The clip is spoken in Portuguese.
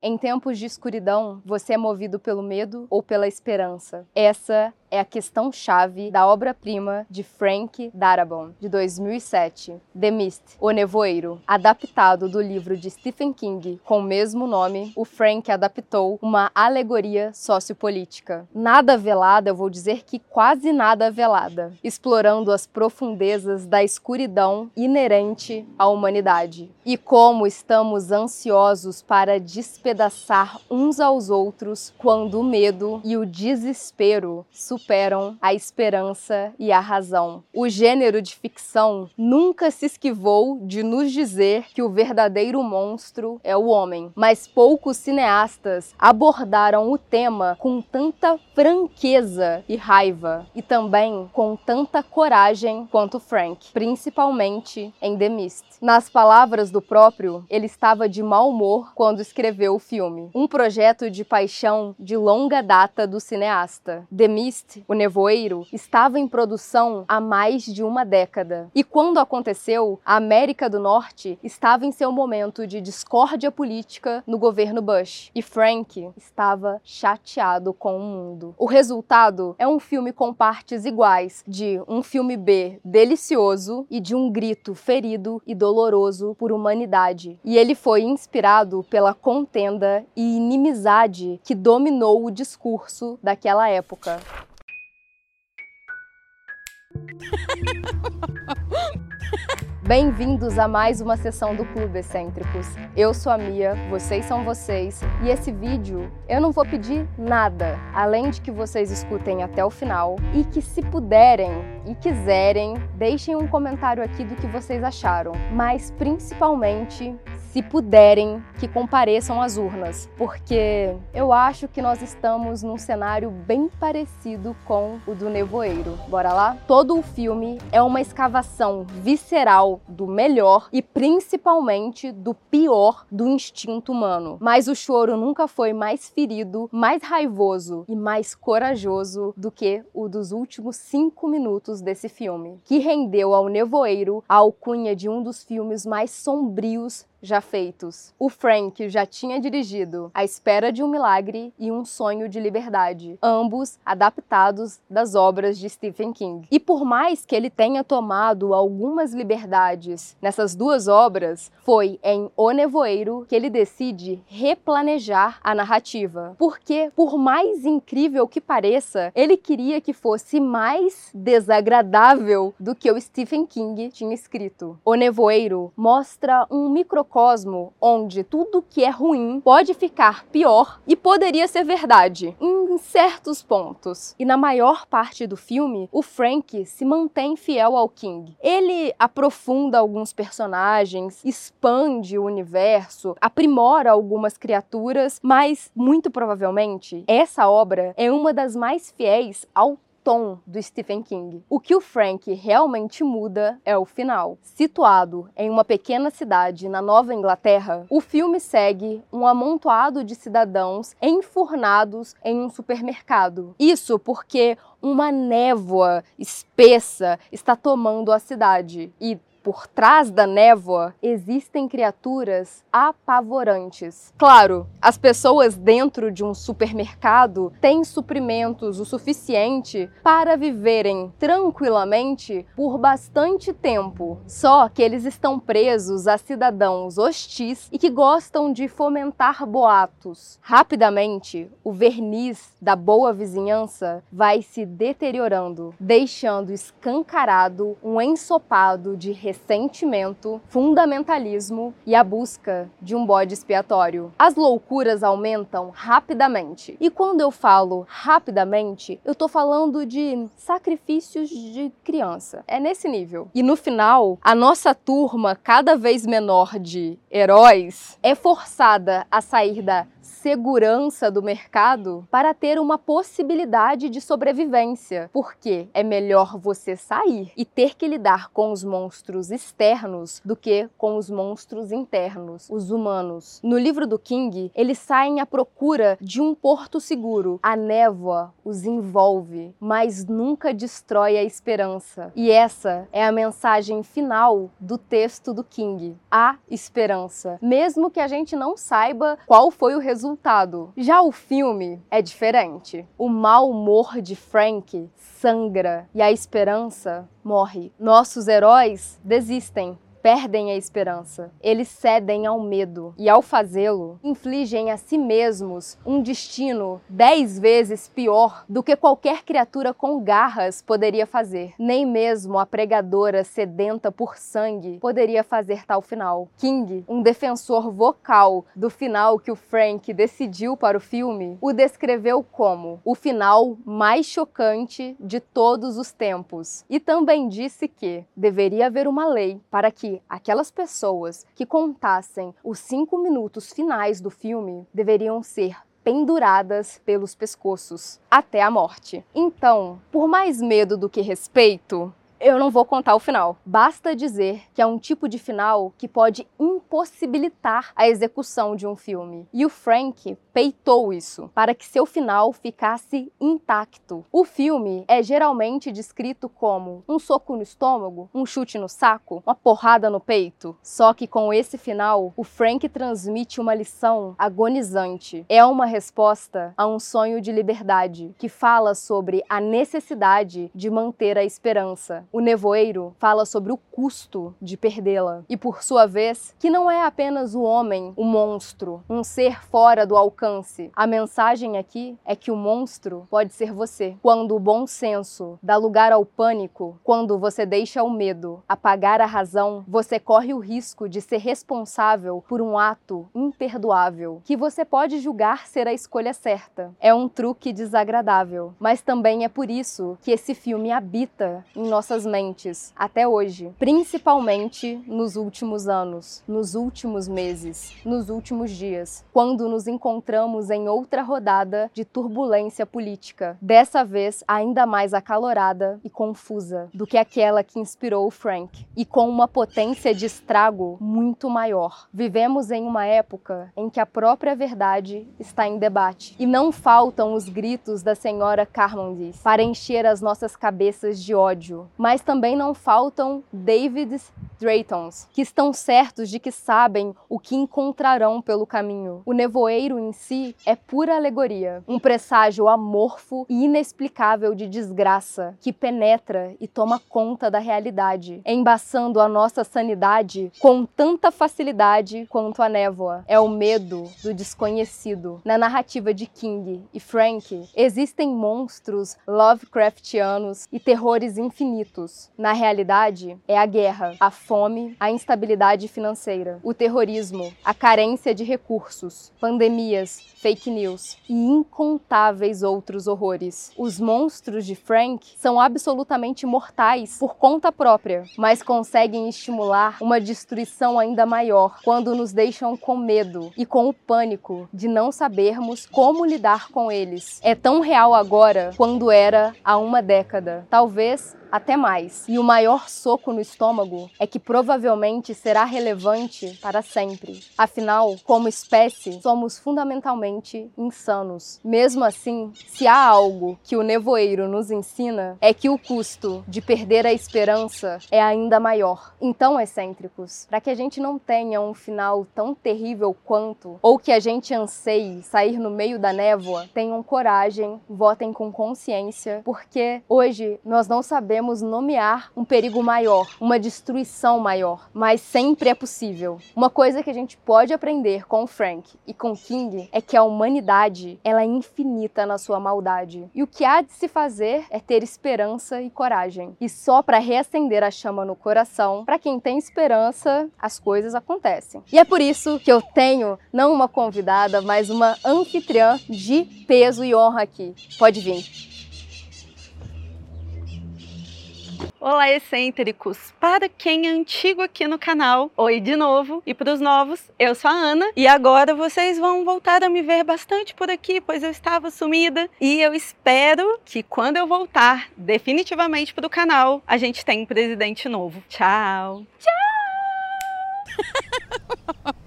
Em tempos de escuridão, você é movido pelo medo ou pela esperança? Essa é a questão-chave da obra-prima de Frank Darabont, de 2007, The Mist, O Nevoeiro. Adaptado do livro de Stephen King com o mesmo nome, o Frank adaptou uma alegoria sociopolítica. Nada velada, eu vou dizer que quase nada velada, explorando as profundezas da escuridão inerente à humanidade. E como estamos ansiosos para despedaçar uns aos outros quando o medo e o desespero superam a esperança e a razão. O gênero de ficção nunca se esquivou de nos dizer que o verdadeiro monstro é o homem, mas poucos cineastas abordaram o tema com tanta franqueza e raiva e também com tanta coragem quanto Frank, principalmente em The Mist. Nas palavras do próprio, ele estava de mau humor quando escreveu o filme, um projeto de paixão de longa data do cineasta. The Mist o Nevoeiro, estava em produção há mais de uma década. E quando aconteceu, a América do Norte estava em seu momento de discórdia política no governo Bush. E Frank estava chateado com o mundo. O resultado é um filme com partes iguais de um filme B delicioso e de um grito ferido e doloroso por humanidade. E ele foi inspirado pela contenda e inimizade que dominou o discurso daquela época. Bem-vindos a mais uma sessão do Clube Excêntricos. Eu sou a Mia, vocês são vocês, e esse vídeo eu não vou pedir nada, além de que vocês escutem até o final e que, se puderem e quiserem, deixem um comentário aqui do que vocês acharam, mas principalmente se puderem, que compareçam às urnas, porque eu acho que nós estamos num cenário bem parecido com o do Nevoeiro. Bora lá? Todo o filme é uma escavação visceral do melhor e principalmente do pior do instinto humano. Mas o choro nunca foi mais ferido, mais raivoso e mais corajoso do que o dos últimos cinco minutos desse filme, que rendeu ao Nevoeiro a alcunha de um dos filmes mais sombrios já feitos. O Frank já tinha dirigido A Espera de um Milagre e Um Sonho de Liberdade, ambos adaptados das obras de Stephen King. E por mais que ele tenha tomado algumas liberdades nessas duas obras, foi em O Nevoeiro que ele decide replanejar a narrativa. Porque, por mais incrível que pareça, ele queria que fosse mais desagradável do que o Stephen King tinha escrito. O Nevoeiro mostra um micro microcosmo onde tudo que é ruim pode ficar pior e poderia ser verdade em certos pontos. E na maior parte do filme, o Frank se mantém fiel ao King. Ele aprofunda alguns personagens, expande o universo, aprimora algumas criaturas, mas muito provavelmente essa obra é uma das mais fiéis ao tom do Stephen King. O que o Frank realmente muda é o final. Situado em uma pequena cidade na Nova Inglaterra, o filme segue um amontoado de cidadãos enfurnados em um supermercado. Isso porque uma névoa espessa está tomando a cidade e por trás da névoa existem criaturas apavorantes. Claro, as pessoas dentro de um supermercado têm suprimentos o suficiente para viverem tranquilamente por bastante tempo. Só que eles estão presos a cidadãos hostis e que gostam de fomentar boatos. Rapidamente, o verniz da boa vizinhança vai se deteriorando, deixando escancarado um ensopado de ressentimento, fundamentalismo e a busca de um bode expiatório. As loucuras aumentam rapidamente. E quando eu falo rapidamente, eu tô falando de sacrifícios de criança. É nesse nível. E no final, a nossa turma, cada vez menor de heróis, é forçada a sair da segurança do mercado para ter uma possibilidade de sobrevivência, porque é melhor você sair e ter que lidar com os monstros externos do que com os monstros internos, os humanos. No livro do King, eles saem à procura de um porto seguro. A névoa os envolve, mas nunca destrói a esperança. E essa é a mensagem final do texto do King. A esperança, mesmo que a gente não saiba qual foi o resultado. Já o filme é diferente. O mau humor de Frank sangra e a esperança morre. Nossos heróis desistem perdem a esperança. Eles cedem ao medo e, ao fazê-lo, infligem a si mesmos um destino dez vezes pior do que qualquer criatura com garras poderia fazer. Nem mesmo a pregadora sedenta por sangue poderia fazer tal final. King, um defensor vocal do final que o Frank decidiu para o filme, o descreveu como o final mais chocante de todos os tempos. E também disse que deveria haver uma lei para que que aquelas pessoas que contassem os cinco minutos finais do filme deveriam ser penduradas pelos pescoços até a morte. Então, por mais medo do que respeito, eu não vou contar o final. Basta dizer que é um tipo de final que pode impossibilitar a execução de um filme. E o Frank peitou isso para que seu final ficasse intacto. O filme é geralmente descrito como um soco no estômago, um chute no saco, uma porrada no peito. Só que com esse final, o Frank transmite uma lição agonizante. É uma resposta a um sonho de liberdade que fala sobre a necessidade de manter a esperança o nevoeiro fala sobre o custo de perdê-la e, por sua vez, que não é apenas o homem, o monstro, um ser fora do alcance. A mensagem aqui é que o monstro pode ser você. Quando o bom senso dá lugar ao pânico, quando você deixa o medo apagar a razão, você corre o risco de ser responsável por um ato imperdoável que você pode julgar ser a escolha certa. É um truque desagradável, mas também é por isso que esse filme habita em nossas nossas mentes até hoje, principalmente nos últimos anos, nos últimos meses, nos últimos dias, quando nos encontramos em outra rodada de turbulência política, dessa vez ainda mais acalorada e confusa do que aquela que inspirou o Frank, e com uma potência de estrago muito maior. Vivemos em uma época em que a própria verdade está em debate, e não faltam os gritos da senhora Carmondis para encher as nossas cabeças de ódio, mas também não faltam Davids Draytons, que estão certos de que sabem o que encontrarão pelo caminho. O nevoeiro em si é pura alegoria, um presságio amorfo e inexplicável de desgraça que penetra e toma conta da realidade, embaçando a nossa sanidade com tanta facilidade quanto a névoa. É o medo do desconhecido. Na narrativa de King e Frank, existem monstros Lovecraftianos e terrores infinitos na realidade, é a guerra, a fome, a instabilidade financeira, o terrorismo, a carência de recursos, pandemias, fake news e incontáveis outros horrores. Os monstros de Frank são absolutamente mortais por conta própria, mas conseguem estimular uma destruição ainda maior quando nos deixam com medo e com o pânico de não sabermos como lidar com eles. É tão real agora quando era há uma década. Talvez até mais. E o maior soco no estômago é que provavelmente será relevante para sempre. Afinal, como espécie, somos fundamentalmente insanos. Mesmo assim, se há algo que o nevoeiro nos ensina, é que o custo de perder a esperança é ainda maior. Então, excêntricos, para que a gente não tenha um final tão terrível quanto, ou que a gente anseie sair no meio da névoa, tenham coragem, votem com consciência, porque hoje nós não sabemos podemos nomear um perigo maior, uma destruição maior, mas sempre é possível. Uma coisa que a gente pode aprender com Frank e com King é que a humanidade ela é infinita na sua maldade. E o que há de se fazer é ter esperança e coragem. E só para reacender a chama no coração, para quem tem esperança, as coisas acontecem. E é por isso que eu tenho não uma convidada, mas uma anfitriã de peso e honra aqui. Pode vir. Olá, excêntricos! Para quem é antigo aqui no canal, oi de novo! E para os novos, eu sou a Ana e agora vocês vão voltar a me ver bastante por aqui, pois eu estava sumida e eu espero que quando eu voltar definitivamente para o canal, a gente tenha um presidente novo. Tchau! Tchau!